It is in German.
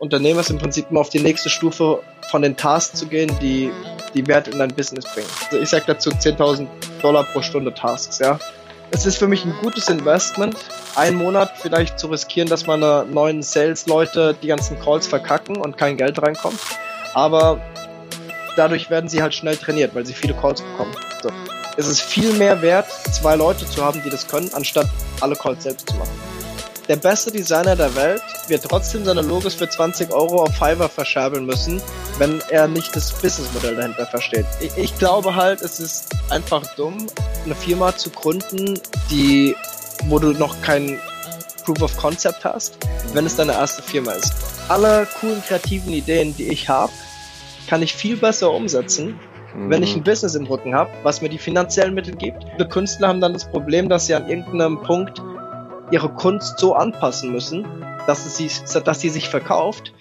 Unternehmers im Prinzip immer auf die nächste Stufe von den Tasks zu gehen, die die Wert in dein Business bringen. Also ich sage dazu 10.000 Dollar pro Stunde Tasks, ja. Es ist für mich ein gutes Investment, einen Monat vielleicht zu riskieren, dass meine neuen Sales-Leute die ganzen Calls verkacken und kein Geld reinkommt. Aber dadurch werden sie halt schnell trainiert, weil sie viele Calls bekommen. So. Es ist viel mehr wert, zwei Leute zu haben, die das können, anstatt alle Calls selbst zu machen. Der beste Designer der Welt wird trotzdem seine Logos für 20 Euro auf Fiverr verscherbeln müssen, wenn er nicht das Businessmodell dahinter versteht. Ich, ich glaube halt, es ist einfach dumm, eine Firma zu gründen, die, wo du noch kein Proof of Concept hast, wenn es deine erste Firma ist. Alle coolen kreativen Ideen, die ich habe, kann ich viel besser umsetzen, wenn ich ein Business im Rücken habe, was mir die finanziellen Mittel gibt. Die Künstler haben dann das Problem, dass sie an irgendeinem Punkt ihre Kunst so anpassen müssen, dass, sie, dass sie sich verkauft,